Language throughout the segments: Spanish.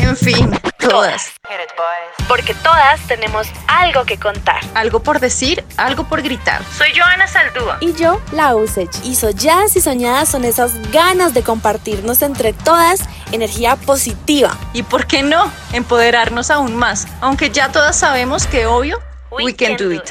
En fin, todas. Porque todas tenemos algo que contar. Algo por decir, algo por gritar. Soy Joana Saldúa. Y yo, la Usech. Y solladas y soñadas son esas ganas de compartirnos entre todas energía positiva. Y por qué no, empoderarnos aún más. Aunque ya todas sabemos que obvio, we, can, do it.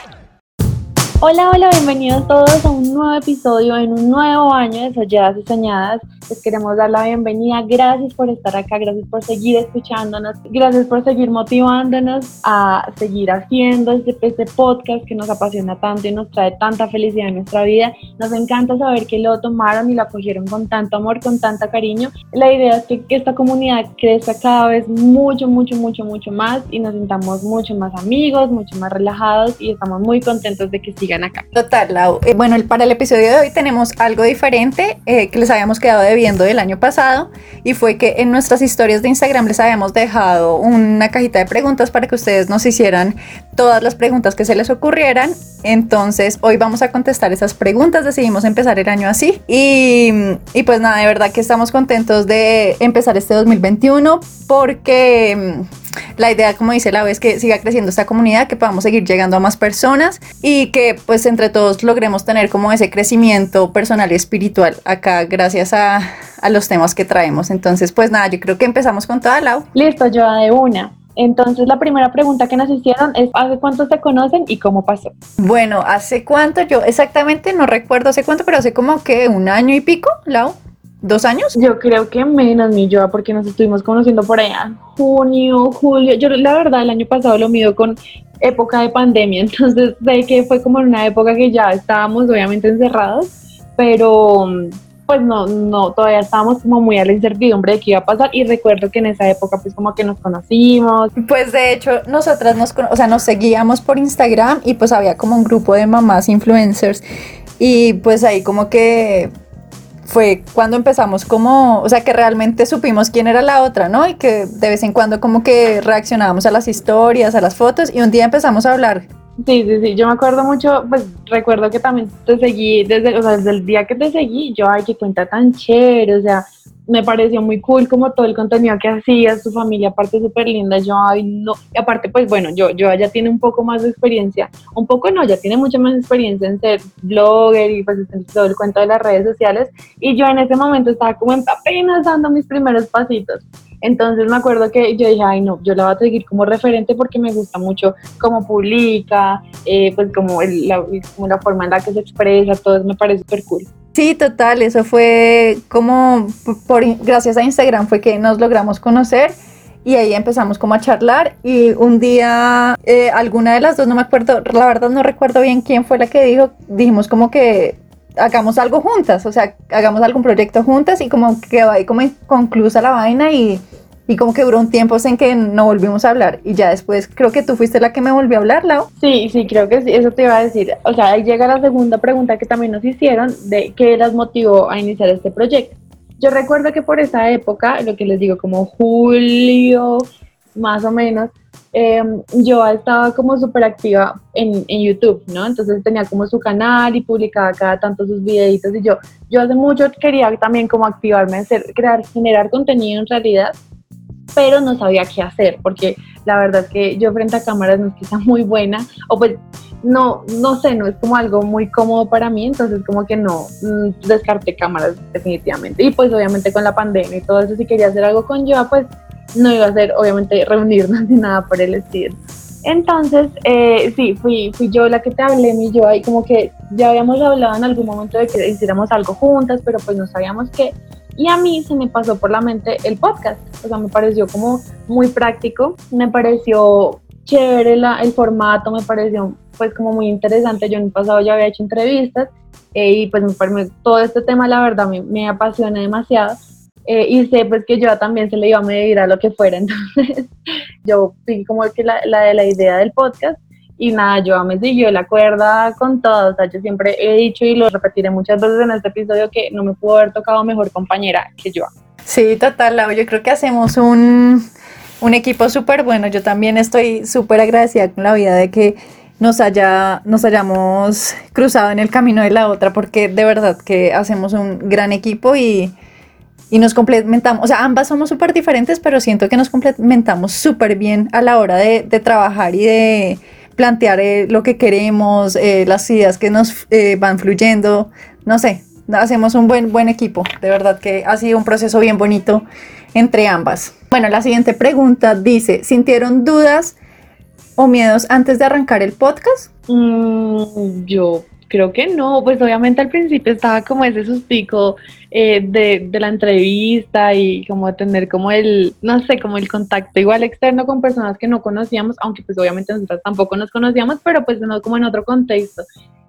Hola, hola, bienvenidos todos a un nuevo episodio en un nuevo año de Solladas y Soñadas. Les queremos dar la bienvenida. Gracias por estar acá, gracias por seguir escuchándonos, gracias por seguir motivándonos a seguir haciendo este, este podcast que nos apasiona tanto y nos trae tanta felicidad en nuestra vida. Nos encanta saber que lo tomaron y lo acogieron con tanto amor, con tanta cariño. La idea es que, que esta comunidad crezca cada vez mucho, mucho, mucho, mucho más y nos sintamos mucho más amigos, mucho más relajados y estamos muy contentos de que acá. Total, Lau. Eh, bueno, para el episodio de hoy tenemos algo diferente eh, que les habíamos quedado de viendo del año pasado y fue que en nuestras historias de Instagram les habíamos dejado una cajita de preguntas para que ustedes nos hicieran todas las preguntas que se les ocurrieran. Entonces hoy vamos a contestar esas preguntas, decidimos empezar el año así y, y pues nada, de verdad que estamos contentos de empezar este 2021 porque mm, la idea, como dice la vez, que siga creciendo esta comunidad, que podamos seguir llegando a más personas y que pues entre todos logremos tener como ese crecimiento personal y espiritual acá gracias a, a los temas que traemos. Entonces, pues nada, yo creo que empezamos con toda Lau. Listo, yo de una. Entonces la primera pregunta que nos hicieron es ¿hace cuánto se conocen y cómo pasó? Bueno, ¿hace cuánto? Yo exactamente no recuerdo hace cuánto, pero hace como que un año y pico, Lau. ¿Dos años? Yo creo que menos, mi yo, porque nos estuvimos conociendo por allá, junio, julio. Yo la verdad el año pasado lo mido con época de pandemia, entonces sé que fue como en una época que ya estábamos obviamente encerrados, pero pues no, no, todavía estábamos como muy a la incertidumbre de qué iba a pasar y recuerdo que en esa época pues como que nos conocimos. Pues de hecho nosotras nos, o sea, nos seguíamos por Instagram y pues había como un grupo de mamás influencers y pues ahí como que fue cuando empezamos como, o sea, que realmente supimos quién era la otra, ¿no? Y que de vez en cuando como que reaccionábamos a las historias, a las fotos y un día empezamos a hablar. Sí, sí, sí, yo me acuerdo mucho, pues recuerdo que también te seguí desde, o sea, desde el día que te seguí, yo, ay, qué cuenta tan chévere, o sea, me pareció muy cool como todo el contenido que hacías, tu familia aparte súper linda, yo, ay, no, y aparte, pues bueno, yo, yo ya tiene un poco más de experiencia, un poco no, ya tiene mucha más experiencia en ser blogger y pues en todo el cuento de las redes sociales, y yo en ese momento estaba como apenas dando mis primeros pasitos, entonces me acuerdo que yo dije, ay no, yo la voy a seguir como referente porque me gusta mucho cómo publica, eh, pues como, la, como la forma en la que se expresa, todo eso me parece súper cool. Sí, total, eso fue como por, gracias a Instagram fue que nos logramos conocer y ahí empezamos como a charlar y un día eh, alguna de las dos, no me acuerdo, la verdad no recuerdo bien quién fue la que dijo, dijimos como que hagamos algo juntas, o sea, hagamos algún proyecto juntas y como quedó ahí como conclusa la vaina y, y como que duró un tiempo en que no volvimos a hablar y ya después creo que tú fuiste la que me volvió a hablar, Lau. Sí, sí, creo que sí, eso te iba a decir. O sea, ahí llega la segunda pregunta que también nos hicieron de qué las motivó a iniciar este proyecto. Yo recuerdo que por esa época, lo que les digo, como julio, más o menos, Em, yo estaba como súper activa en, en, YouTube, ¿no? Entonces tenía como su canal y publicaba cada tanto sus videitos y yo, yo hace mucho quería también como activarme, hacer, crear, generar contenido en realidad, pero no sabía qué hacer, porque la verdad es que yo frente a cámaras no es que muy buena, o pues no, no sé, no es como algo muy cómodo para mí, entonces como que no, mm, descarté cámaras definitivamente. Y pues obviamente con la pandemia y todo eso, si quería hacer algo con yo, pues no iba a ser obviamente reunirnos ni nada por el estilo. Entonces, eh, sí, fui, fui yo la que te hablé, mi yo ahí como que ya habíamos hablado en algún momento de que hiciéramos algo juntas, pero pues no sabíamos qué. Y a mí se me pasó por la mente el podcast, o sea, me pareció como muy práctico, me pareció chévere la, el formato, me pareció pues como muy interesante. Yo en el pasado ya había hecho entrevistas eh, y pues me, todo este tema la verdad me, me apasiona demasiado. Eh, y sé pues que yo también se le iba a medir a lo que fuera, entonces yo fui como que la, la de la idea del podcast y nada, yo me siguió la cuerda con todo, o sea, yo siempre he dicho y lo repetiré muchas veces en este episodio que no me pudo haber tocado mejor compañera que yo. Sí, total, Lau, yo creo que hacemos un, un equipo súper bueno. Yo también estoy súper agradecida con la vida de que nos, haya, nos hayamos cruzado en el camino de la otra, porque de verdad que hacemos un gran equipo y, y nos complementamos. O sea, ambas somos súper diferentes, pero siento que nos complementamos súper bien a la hora de, de trabajar y de plantear eh, lo que queremos, eh, las ideas que nos eh, van fluyendo. No sé, hacemos un buen, buen equipo. De verdad que ha sido un proceso bien bonito entre ambas. Bueno, la siguiente pregunta dice, ¿sintieron dudas o miedos antes de arrancar el podcast? Mm, yo creo que no, pues obviamente al principio estaba como ese sustico eh, de, de, la entrevista y como tener como el, no sé, como el contacto igual externo con personas que no conocíamos, aunque pues obviamente nosotros tampoco nos conocíamos, pero pues no como en otro contexto.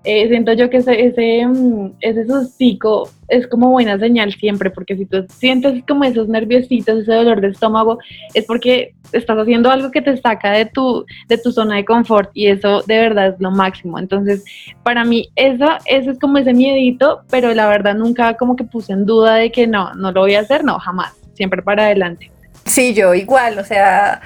Eh, siento yo que ese, ese, mm, ese sustico es como buena señal siempre, porque si tú sientes como esos nerviositos, ese dolor de estómago, es porque estás haciendo algo que te saca de tu, de tu zona de confort y eso de verdad es lo máximo. Entonces, para mí, eso, eso es como ese miedito, pero la verdad nunca como que puse en duda de que no, no lo voy a hacer, no, jamás, siempre para adelante. Sí, yo igual, o sea,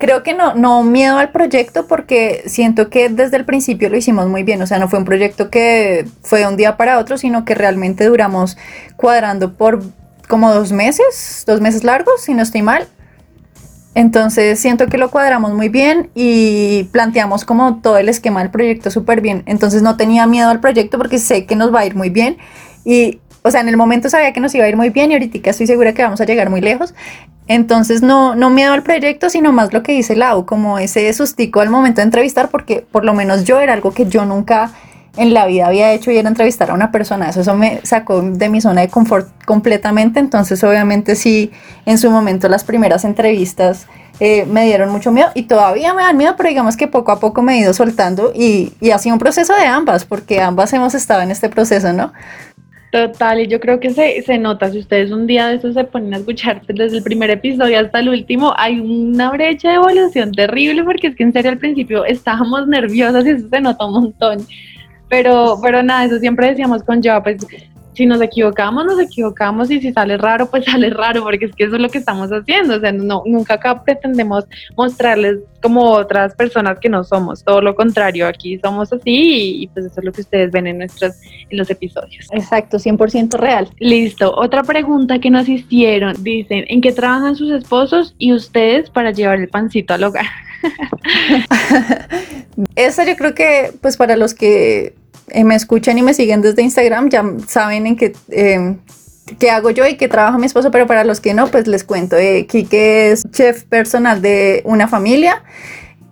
Creo que no, no miedo al proyecto porque siento que desde el principio lo hicimos muy bien. O sea, no fue un proyecto que fue de un día para otro, sino que realmente duramos cuadrando por como dos meses, dos meses largos, si no estoy mal. Entonces siento que lo cuadramos muy bien y planteamos como todo el esquema del proyecto súper bien. Entonces no tenía miedo al proyecto porque sé que nos va a ir muy bien. Y, o sea, en el momento sabía que nos iba a ir muy bien y ahorita estoy segura que vamos a llegar muy lejos. Entonces no, no miedo al proyecto, sino más lo que dice Lau, como ese sustico al momento de entrevistar, porque por lo menos yo era algo que yo nunca en la vida había hecho y era entrevistar a una persona. Eso, eso me sacó de mi zona de confort completamente. Entonces obviamente sí, en su momento las primeras entrevistas eh, me dieron mucho miedo y todavía me dan miedo, pero digamos que poco a poco me he ido soltando y, y ha sido un proceso de ambas, porque ambas hemos estado en este proceso, ¿no? Total, y yo creo que se, se nota, si ustedes un día de eso se ponen a escuchar desde el primer episodio hasta el último, hay una brecha de evolución terrible porque es que en serio al principio estábamos nerviosas y eso se nota un montón. Pero, pero nada, eso siempre decíamos con yo, pues si nos equivocamos, nos equivocamos y si sale raro, pues sale raro, porque es que eso es lo que estamos haciendo. O sea, no, nunca acá pretendemos mostrarles como otras personas que no somos, todo lo contrario, aquí somos así y, pues eso es lo que ustedes ven en nuestros en los episodios. Exacto, 100% real. Listo, otra pregunta que nos hicieron, dicen, ¿en qué trabajan sus esposos y ustedes para llevar el pancito al hogar? Esa yo creo que pues para los que eh, me escuchan y me siguen desde Instagram ya saben en qué, eh, hago yo y qué trabaja mi esposo, pero para los que no, pues les cuento. Eh, es chef personal de una familia.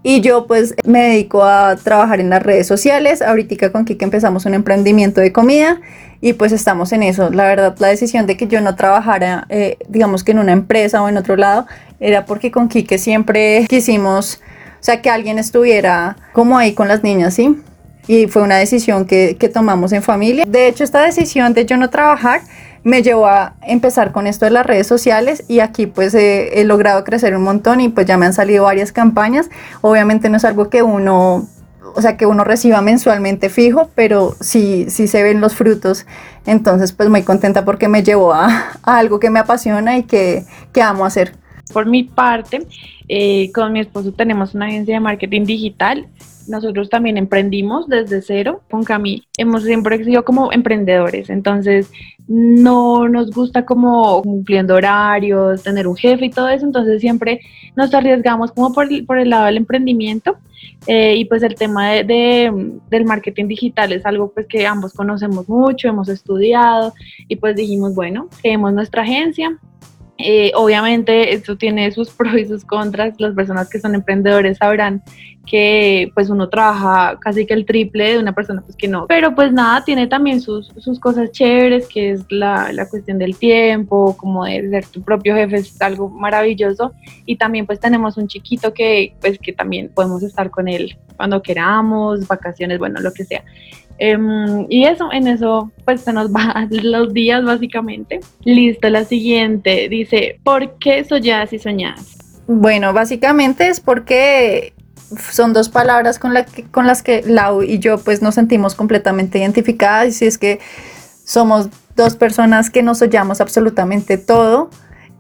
Y yo pues me dedico a trabajar en las redes sociales. Ahorita con Kike empezamos un emprendimiento de comida y pues estamos en eso. La verdad, la decisión de que yo no trabajara, eh, digamos que en una empresa o en otro lado, era porque con Kike siempre quisimos, o sea, que alguien estuviera como ahí con las niñas, ¿sí? Y fue una decisión que, que, tomamos en familia. De hecho, esta decisión de yo no trabajar me llevó a empezar con esto de las redes sociales y aquí pues he logrado crecer un montón y pues ya me han salido varias campañas. Obviamente no es algo que uno o sea, que uno reciba mensualmente fijo, pero sí, sí se ven los frutos. Entonces, pues muy contenta porque me llevó a, a algo que me apasiona y que, que amo hacer. Por mi parte, eh, con mi esposo tenemos una agencia de marketing digital nosotros también emprendimos desde cero. Con Cami hemos siempre sido como emprendedores, entonces no nos gusta como cumpliendo horarios, tener un jefe y todo eso, entonces siempre nos arriesgamos como por el, por el lado del emprendimiento. Eh, y pues el tema de, del marketing digital es algo pues que ambos conocemos mucho, hemos estudiado. Y pues dijimos, bueno, creemos nuestra agencia, eh, obviamente esto tiene sus pros y sus contras. Las personas que son emprendedores sabrán que pues uno trabaja casi que el triple de una persona pues que no. Pero pues nada, tiene también sus, sus cosas chéveres, que es la, la, cuestión del tiempo, como de ser tu propio jefe, es algo maravilloso. Y también pues tenemos un chiquito que pues que también podemos estar con él cuando queramos, vacaciones, bueno, lo que sea. Um, y eso, en eso, pues se nos van los días básicamente. Listo, la siguiente dice, ¿por qué soñás y soñás? Bueno, básicamente es porque son dos palabras con, la que, con las que Lau y yo pues nos sentimos completamente identificadas y si es que somos dos personas que nos oyamos absolutamente todo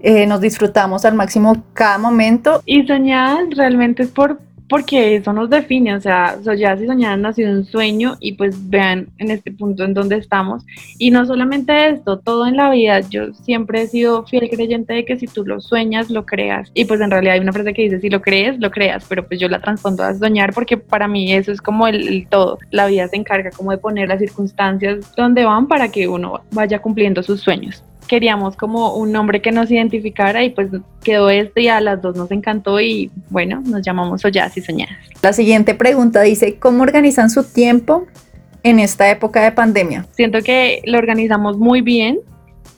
eh, nos disfrutamos al máximo cada momento. Y soñar realmente es por porque eso nos define, o sea, Soñadas y Soñadas nació un sueño y pues vean en este punto en donde estamos. Y no solamente esto, todo en la vida, yo siempre he sido fiel creyente de que si tú lo sueñas, lo creas. Y pues en realidad hay una frase que dice, si lo crees, lo creas, pero pues yo la transpondo a soñar porque para mí eso es como el, todo. La vida se encarga como de poner las circunstancias donde van para que uno vaya cumpliendo sus sueños queríamos como un nombre que nos identificara y pues quedó este y a las dos nos encantó y bueno, nos llamamos Ollas y Soñadas. La siguiente pregunta dice, ¿cómo organizan su tiempo en esta época de pandemia? Siento que lo organizamos muy bien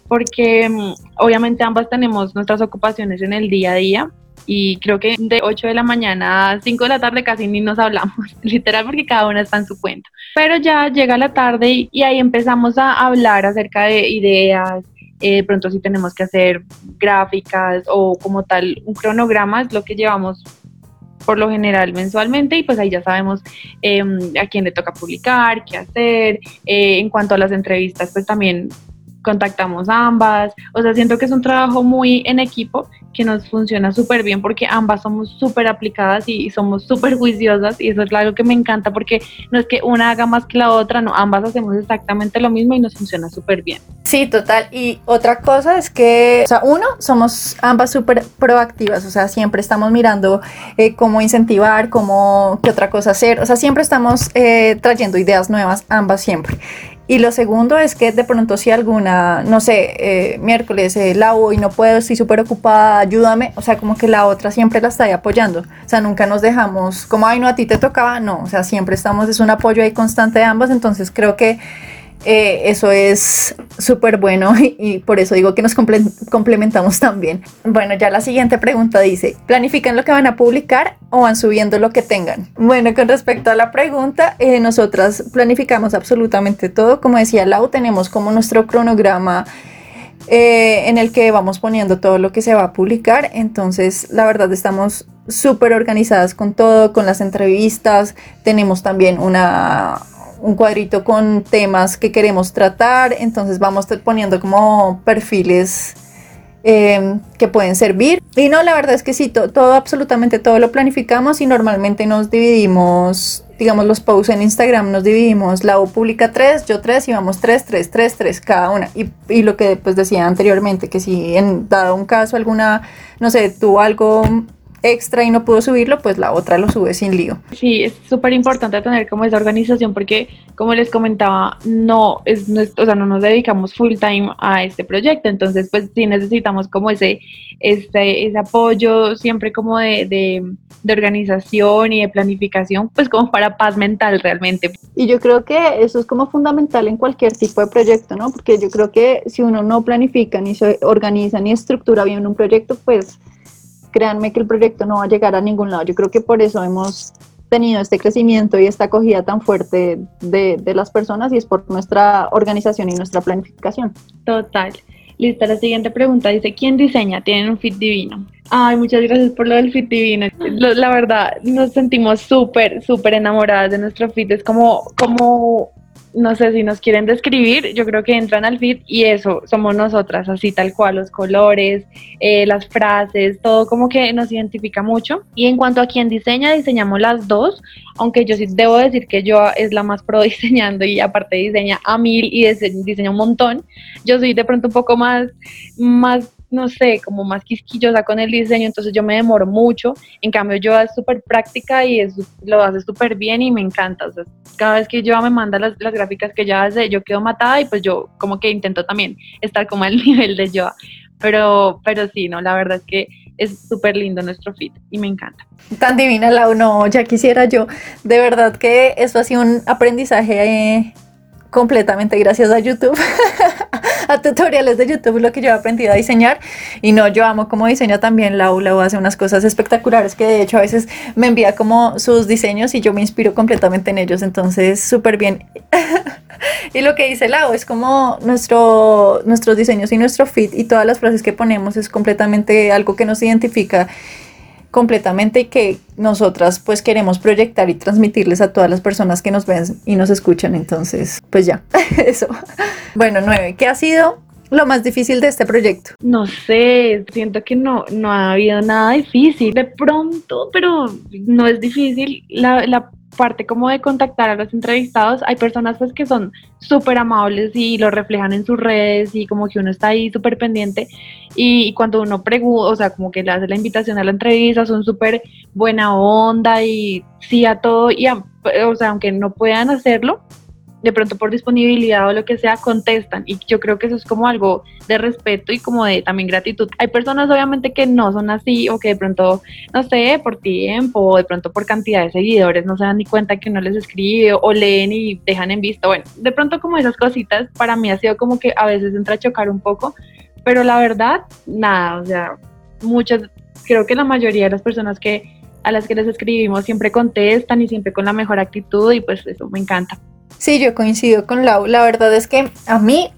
porque mm, obviamente ambas tenemos nuestras ocupaciones en el día a día y creo que de 8 de la mañana a 5 de la tarde casi ni nos hablamos, literal porque cada una está en su cuenta. Pero ya llega la tarde y, y ahí empezamos a hablar acerca de ideas, eh, pronto si tenemos que hacer gráficas o como tal un cronograma es lo que llevamos por lo general mensualmente y pues ahí ya sabemos em, a quién le toca publicar, qué hacer. Eh, en cuanto a las entrevistas, pues también contactamos ambas. O sea, siento que es un trabajo muy en equipo que nos funciona súper bien porque ambas somos súper aplicadas y somos súper juiciosas y eso es algo que me encanta porque no es que una haga más que la otra, no, ambas hacemos exactamente lo mismo y nos funciona súper bien. Sí, total. Y otra cosa es que, o sea, uno, somos ambas súper proactivas, o sea, siempre estamos mirando eh, cómo incentivar, cómo, qué otra cosa hacer, o sea, siempre estamos eh, trayendo ideas nuevas, ambas siempre. Y lo segundo es que de pronto si alguna, no sé, eh, miércoles eh, la y no puedo, estoy súper ocupada, ayúdame, o sea, como que la otra siempre la está ahí apoyando. O sea, nunca nos dejamos como, ay, no, a ti te tocaba, no, o sea, siempre estamos, es un apoyo ahí constante de ambas, entonces creo que eh, eso es súper bueno y, por eso digo que nos complementamos también. Bueno, ya la siguiente pregunta dice, ¿planifican lo que van a publicar o van subiendo lo que tengan? Bueno, con respecto a la pregunta, eh, nosotras planificamos absolutamente todo. Como decía Lau, tenemos como nuestro cronograma. Eh, en el que vamos poniendo todo lo que se va a publicar. Entonces, la verdad, estamos súper organizadas con todo, con las entrevistas. Tenemos también una, un cuadrito con temas que queremos tratar, entonces vamos poniendo como perfiles em, que pueden servir. Y no, la verdad es que sí, todo, absolutamente todo lo planificamos y normalmente nos dividimos, digamos, los posts en Instagram, nos dividimos, la O publica tres, yo tres y vamos tres, tres, tres, tres cada una. Y, y lo que pues decía anteriormente, que si en dado un caso alguna, no sé, tuvo algo extra y no pudo subirlo, pues la otra lo sube sin lío. Sí, es súper importante tener como esa organización porque, como les comentaba, no, es, no o sea, no nos dedicamos full time a este proyecto, entonces pues sí necesitamos como ese, este, ese apoyo siempre como de, de, de organización y de planificación, pues como para paz mental realmente. Y yo creo que eso es como fundamental en cualquier tipo de proyecto, ¿no? Porque yo creo que si uno no planifica, ni se organiza, ni estructura bien un proyecto, pues créanme que el proyecto no va a llegar a ningún lado. Yo creo que por eso hemos tenido este crecimiento y esta acogida tan fuerte de, de las personas y es por nuestra organización y nuestra planificación. Total. Listo, la siguiente pregunta dice, ¿quién diseña? ¿Tienen un fit divino? Ay, muchas gracias por lo del fit divino. La verdad, nos sentimos súper, súper enamoradas de nuestro fit. Es como, como no sé si nos quieren describir, yo creo que entran al feed y eso somos nosotras, así tal cual, los colores, eh, las frases, todo como que nos identifica mucho. Y en cuanto a quién diseña, diseñamos las dos, aunque yo sí debo decir que yo es la más pro diseñando y aparte diseña a mil y diseña un montón. Yo soy de pronto un poco más, más no sé, como más quisquillosa con el diseño, entonces yo me demoro mucho. En cambio, yo es súper práctica y lo hace súper bien y me encanta. Cada vez que yo me manda las, las, gráficas que ella hace, yo quedo matada y pues yo como que intento también estar como al nivel de yo. Pero, pero sí, no, la verdad es que es súper lindo nuestro fit y me encanta. Tan divina la uno, ya quisiera yo. De verdad que esto ha sido un aprendizaje eh, completamente gracias a YouTube. a tutoriales de YouTube lo que yo he aprendido a diseñar. Y no, yo amo como diseña también Lau. Lau hace unas cosas espectaculares que de hecho a veces me envía como sus diseños y yo me inspiro completamente en ellos. Entonces, súper bien. y lo que dice Lau es como nuestro, nuestros diseños y nuestro fit y todas las frases que ponemos es completamente algo que nos identifica completamente y que nosotras pues queremos proyectar y transmitirles a todas las personas que nos ven y nos escuchan. Entonces, pues ya, eso. Bueno, nueve, ¿qué ha sido lo más difícil de este proyecto? No sé, siento que no, no ha habido nada difícil. De pronto, pero no es difícil. La, la parte como de contactar a los entrevistados, hay personas pues que son súper amables y lo reflejan en sus redes y como que uno está ahí súper pendiente. Y, cuando uno pregunta, o sea, como que le hace la invitación a la entrevista, son súper buena onda y sí a todo, y o sea, aunque no puedan hacerlo, de pronto por disponibilidad o lo que sea, contestan. Y yo creo que eso es como algo de respeto y como de también gratitud. Hay personas obviamente que no son así o que de pronto, no sé, por tiempo o de pronto por cantidad de seguidores no se dan ni cuenta que uno les escribe o leen y dejan en visto. Bueno, de pronto como esas cositas para mí ha sido como que a veces entra a chocar un poco, pero la verdad, nada, o sea, muchas, creo que la mayoría de las personas que a las que les escribimos siempre contestan y siempre con la mejor actitud y pues eso me encanta. Sí, yo coincido con Lau. La verdad es que a mí,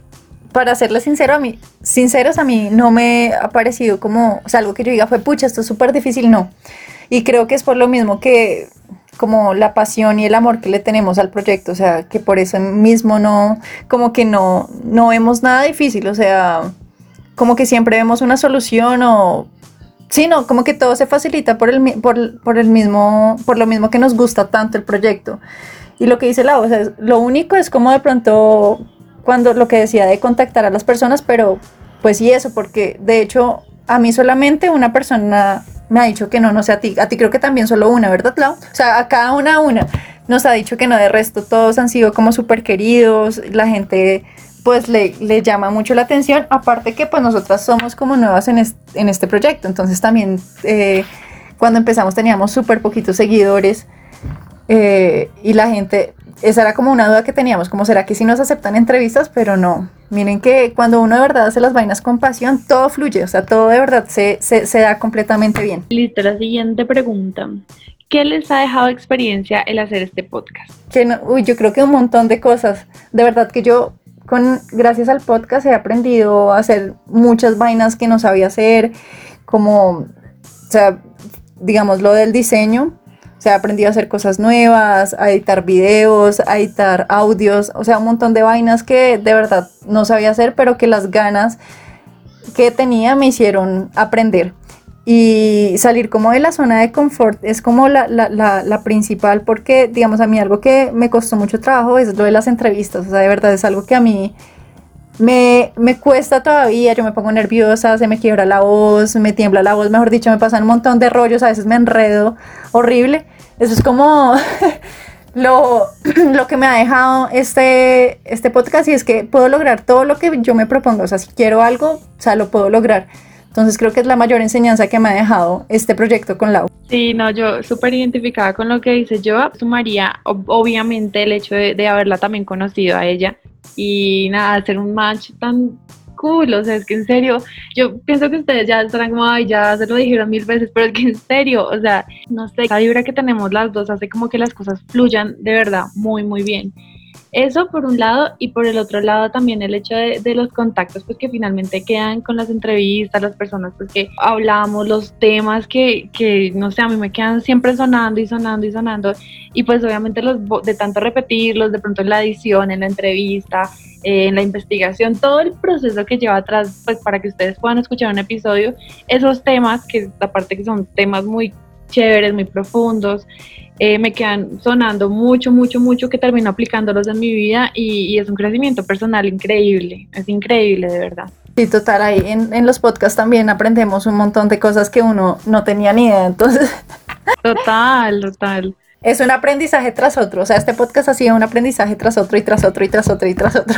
para serle sincero, a mí, sinceros, a mí no me ha parecido como, algo que yo diga fue, pucha, esto es súper difícil, no. Y creo que es por lo mismo que como la pasión y el amor que le tenemos al proyecto, o sea, que por eso mismo no, como que no, no vemos nada difícil, o sea, como que siempre vemos una solución o, sí, no, como que todo se facilita por el, por el mismo, por lo mismo que nos gusta tanto el proyecto. Y lo que dice la voz es, lo único es como de pronto cuando lo que decía de contactar a las personas, pero pues sí eso, porque de hecho a mí solamente una persona me ha dicho que no, no sé a ti, a ti creo que también solo una, ¿verdad, Clau? O sea, a cada una una nos ha dicho que no, de resto todos han sido como súper queridos, la gente pues le, le, llama mucho la atención, aparte que pues nosotras somos como nuevas en, en este proyecto, entonces también eh, cuando empezamos teníamos súper poquitos seguidores, eh, y la gente, esa era como una duda que teníamos, como será que si nos aceptan entrevistas, pero no. Miren que cuando uno de verdad hace las vainas con pasión, todo fluye, o sea, todo de verdad se, se, se da completamente bien. Listo, la siguiente pregunta. ¿Qué les ha dejado experiencia el hacer este podcast? Que no, uy, yo creo que un montón de cosas. De verdad que yo, con, gracias al podcast, he aprendido a hacer muchas vainas que no sabía hacer, como, o sea, digamos, lo del diseño, se ha aprendido a hacer cosas nuevas, a editar videos, a editar audios, o sea, un montón de vainas que de verdad no sabía hacer, pero que las ganas que tenía me hicieron aprender. Y salir como de la zona de confort es como la, la, la, la, principal porque, digamos, a mí algo que me costó mucho trabajo es lo de las entrevistas. O sea, de verdad es algo que a mí me, me, cuesta todavía, yo me pongo nerviosa, se me quiebra la voz, me tiembla la voz, mejor dicho, me pasan un montón de rollos, a veces me enredo horrible. Eso es como lo, lo que me ha dejado este, este podcast y es que puedo lograr todo lo que yo me propongo. O sea, si quiero algo, o sea, lo puedo lograr. Entonces creo que es la mayor enseñanza que me ha dejado este proyecto con Lau. Sí, no, yo súper identificada con lo que dice yo. Sumaría obviamente el hecho de, de haberla también conocido a ella y nada, hacer un match tan cool, o sea, es que en serio, yo pienso que ustedes ya estarán como, ay, ya se lo dijeron mil veces, pero es que en serio, o sea, no sé, la vibra que tenemos las dos hace como que las cosas fluyan de verdad muy, muy bien. Eso por un lado y por el otro lado también el hecho de, los contactos pues que finalmente quedan con las entrevistas, las personas pues que hablamos, los temas que, que no sé, a mí me quedan siempre sonando y sonando y sonando. Y pues obviamente los de tanto repetirlos, de pronto en la edición, en la entrevista, eh, en la investigación, todo el proceso que lleva atrás pues para que ustedes puedan escuchar un episodio, esos temas que aparte que son temas muy chéveres, muy profundos, eh, me quedan sonando mucho, mucho, mucho que termino aplicándolos en mi vida y, es un crecimiento personal increíble, es increíble de verdad. Sí, total, ahí en, en, los podcasts también aprendemos un montón de cosas que uno no tenía ni idea, entonces... Total, total. Es un aprendizaje tras otro, o sea, este podcast ha sido un aprendizaje tras otro y tras otro y tras otro y tras otro.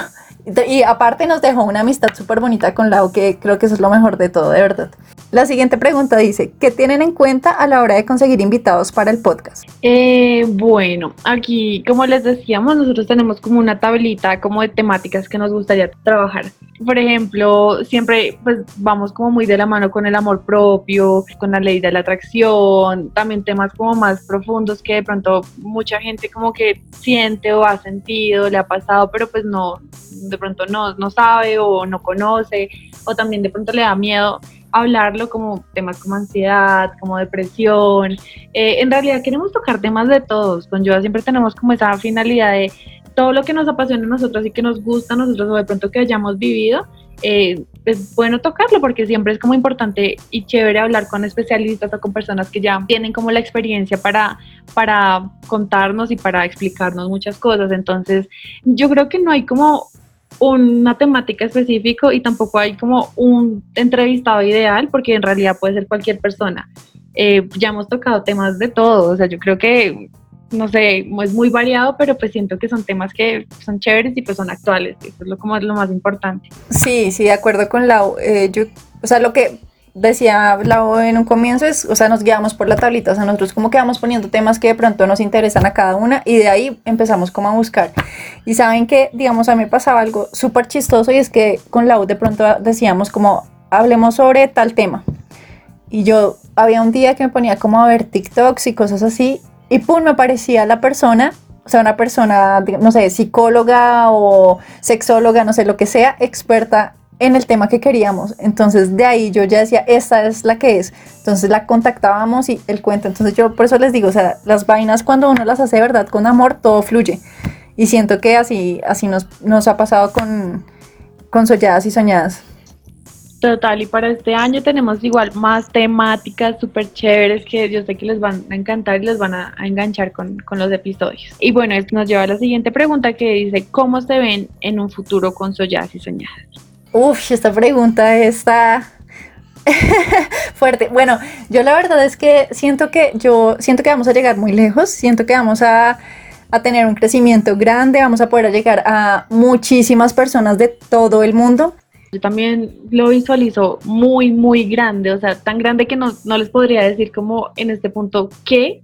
Y aparte nos dejó una amistad súper bonita con Lau, que creo que eso es lo mejor de todo, de verdad. La siguiente pregunta dice, ¿qué tienen en cuenta a la hora de conseguir invitados para el podcast? Eh, bueno, aquí, como les decíamos, nosotros tenemos como una tablita como de temáticas que nos gustaría trabajar. Por ejemplo, siempre pues vamos como muy de la mano con el amor propio, con la ley de la atracción, también temas como más profundos que de pronto mucha gente como que siente o ha sentido, le ha pasado, pero pues no, de pronto no, no sabe o no conoce, o también de pronto le da miedo hablarlo como temas como ansiedad, como depresión. Eh, en realidad queremos tocar temas de todos. Con Yoda siempre tenemos como esa finalidad de todo lo que nos apasiona a nosotros y que nos gusta a nosotros o de pronto que hayamos vivido, eh, es bueno tocarlo porque siempre es como importante y chévere hablar con especialistas o con personas que ya tienen como la experiencia para, para contarnos y para explicarnos muchas cosas. Entonces, yo creo que no hay como una temática específica y tampoco hay como un entrevistado ideal porque en realidad puede ser cualquier persona. Eh, ya hemos tocado temas de todo, o sea, yo creo que no sé, es muy variado, pero pues siento que son temas que son chéveres y pues son actuales, eso es lo, como lo más importante. Sí, sí, de acuerdo con Lau. Eh, yo, o sea, lo que decía Lau en un comienzo es, o sea, nos guiamos por la tablita, o sea, nosotros como que vamos poniendo temas que de pronto nos interesan a cada una y de ahí empezamos como a buscar. Y saben que, digamos, a mí pasaba algo súper chistoso y es que con Lau de pronto decíamos como, hablemos sobre tal tema. Y yo había un día que me ponía como a ver TikToks y cosas así y pum, me aparecía la persona, o sea, una persona, no sé, psicóloga o sexóloga, no sé, lo que sea, experta en el tema que queríamos. Entonces de ahí yo ya decía, esta es la que es. Entonces la contactábamos y el cuento. Entonces yo por eso les digo, o sea, las vainas cuando uno las hace verdad con amor, todo fluye. Y siento que así, así nos, nos ha pasado con, con Solladas y Soñadas. Total, y para este año tenemos igual más temáticas súper chéveres que yo sé que les van a encantar y les van a, enganchar con, los episodios. Y bueno, esto nos lleva a la siguiente pregunta que dice, ¿cómo se ven en un futuro con Solladas y Soñadas? Uf, esta pregunta está fuerte. Bueno, yo la verdad es que siento que yo siento que vamos a llegar muy lejos, siento que vamos a, a tener un crecimiento grande, vamos a poder llegar a muchísimas personas de todo el mundo yo también lo visualizo muy, muy grande, o sea, tan grande que no, no les podría decir como en este punto qué,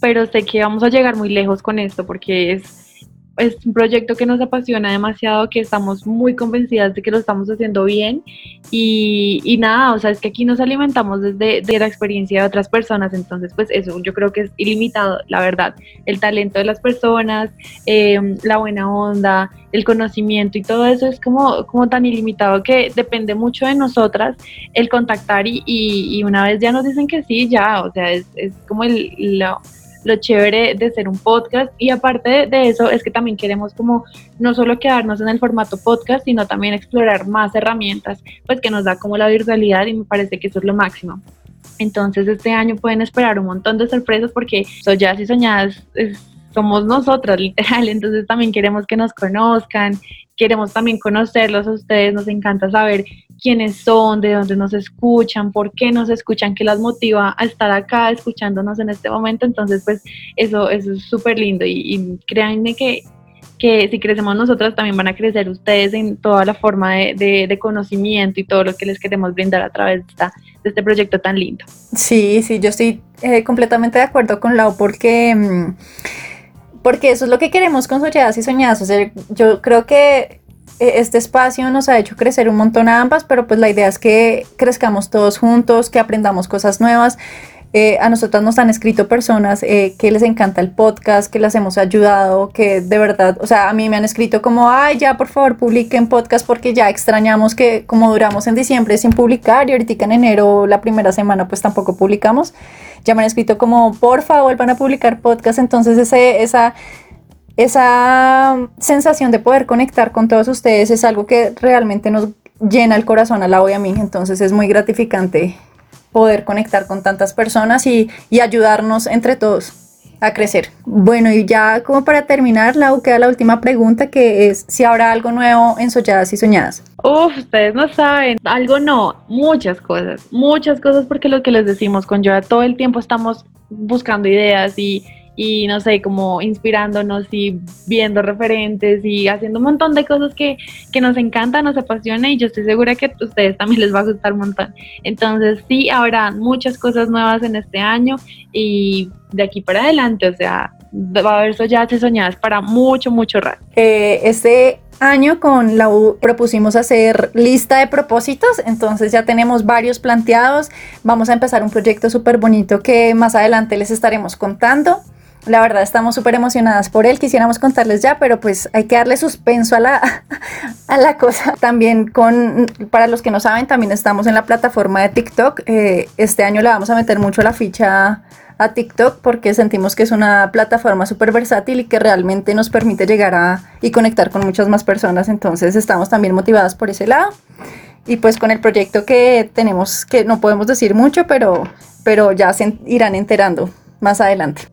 pero sé que vamos a llegar muy lejos con esto porque es es un proyecto que nos apasiona demasiado, que estamos muy convencidas de que lo estamos haciendo bien. Y, y nada, o sea, es que aquí nos alimentamos desde de la experiencia de otras personas, entonces pues eso yo creo que es ilimitado, la verdad, el talento de las personas, em, la buena onda, el conocimiento y todo eso es como, como tan ilimitado que depende mucho de nosotras el contactar y, y, una vez ya nos dicen que sí, ya, o sea, es, es como el... lo chévere de ser un podcast. Y aparte de eso es que también queremos como no solo quedarnos en el formato podcast, sino también explorar más herramientas, pues que nos da como la virtualidad y me parece que eso es lo máximo. Entonces este año pueden esperar un montón de sorpresas porque ya y Soñadas somos nosotras literal, entonces también queremos que nos conozcan, queremos también conocerlos a ustedes, nos encanta saber quiénes son, de dónde nos escuchan, por qué nos escuchan, qué las motiva a estar acá escuchándonos en este momento. Entonces, pues eso, eso es súper lindo y, créanme que, que si crecemos nosotros también van a crecer ustedes en toda la forma de, de, conocimiento y todo lo que les queremos brindar a través de, esta, de este proyecto tan lindo. Sí, sí, yo estoy eh, completamente de acuerdo con Lau porque... Mm, porque eso es lo que queremos con Soñadas y Soñadas. O sea, yo creo que este espacio nos ha hecho crecer un montón a ambas, pero pues la idea es que crezcamos todos juntos, que aprendamos cosas nuevas. Eh, a nosotras nos han escrito personas eh, que les encanta el podcast, que las hemos ayudado, que de verdad, o sea, a mí me han escrito como, ay, ya por favor publiquen podcast porque ya extrañamos que como duramos en diciembre sin publicar y ahorita en enero la primera semana pues tampoco publicamos. Ya me han escrito como, por favor, van a publicar podcast, entonces ese, esa esa sensación de poder conectar con todos ustedes es algo que realmente nos llena el corazón a la y a mí, entonces es muy gratificante poder conectar con tantas personas y, ayudarnos entre todos a crecer. Bueno, y ya como para terminar, Lau, queda la última pregunta que es si habrá algo nuevo en Soñadas y Soñadas. Uf, ustedes no saben, algo no, muchas cosas, muchas cosas porque lo que les decimos con Yoda, todo el tiempo estamos buscando ideas y y no sé, como inspirándonos y viendo referentes y haciendo un montón de cosas que, que nos encantan, nos apasiona y yo estoy segura que a ustedes también les va a gustar un montón. Entonces sí, habrá muchas cosas nuevas en este año y de aquí para adelante, o sea, va a haber soñadas y soñadas para mucho, mucho rato. Eh, este año con la U propusimos hacer lista de propósitos, entonces ya tenemos varios planteados. Vamos a empezar un proyecto súper bonito que más adelante les estaremos contando. La verdad estamos súper emocionadas por él, quisiéramos contarles ya, pero pues hay que darle suspenso a la, a la cosa. También con, para los que no saben, también estamos en la plataforma de TikTok. Eh, este año le vamos a meter mucho la ficha a TikTok porque sentimos que es una plataforma súper versátil y que realmente nos permite llegar a y conectar con muchas más personas. Entonces estamos también motivadas por ese lado. Y pues con el proyecto que tenemos, que no podemos decir mucho, pero, pero ya se irán enterando más adelante.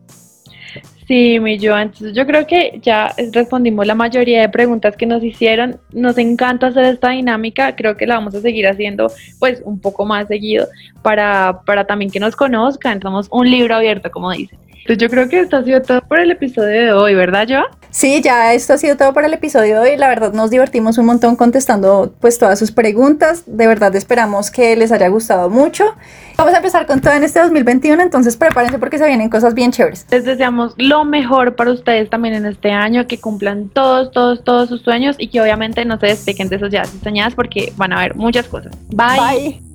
Sí, mi yo, entonces yo creo que ya respondimos la mayoría de preguntas que nos hicieron. Nos encanta hacer esta dinámica, creo que la vamos a seguir haciendo pues un poco más seguido para, para también que nos conozcan. Somos un libro abierto, como dicen. Entonces yo creo que esto ha sido todo por el episodio de hoy, ¿verdad, Joa? Sí, ya esto ha sido todo para el episodio de hoy. La verdad nos divertimos un montón contestando pues todas sus preguntas. De verdad esperamos que les haya gustado mucho. Vamos a empezar con todo en este 2021, entonces prepárense porque se vienen cosas bien chéveres. Les deseamos lo mejor para ustedes también en este año, que cumplan todos, todos, todos sus sueños y que obviamente no se despeguen de esos ya soñadas porque van a haber muchas cosas. Bye. Bye.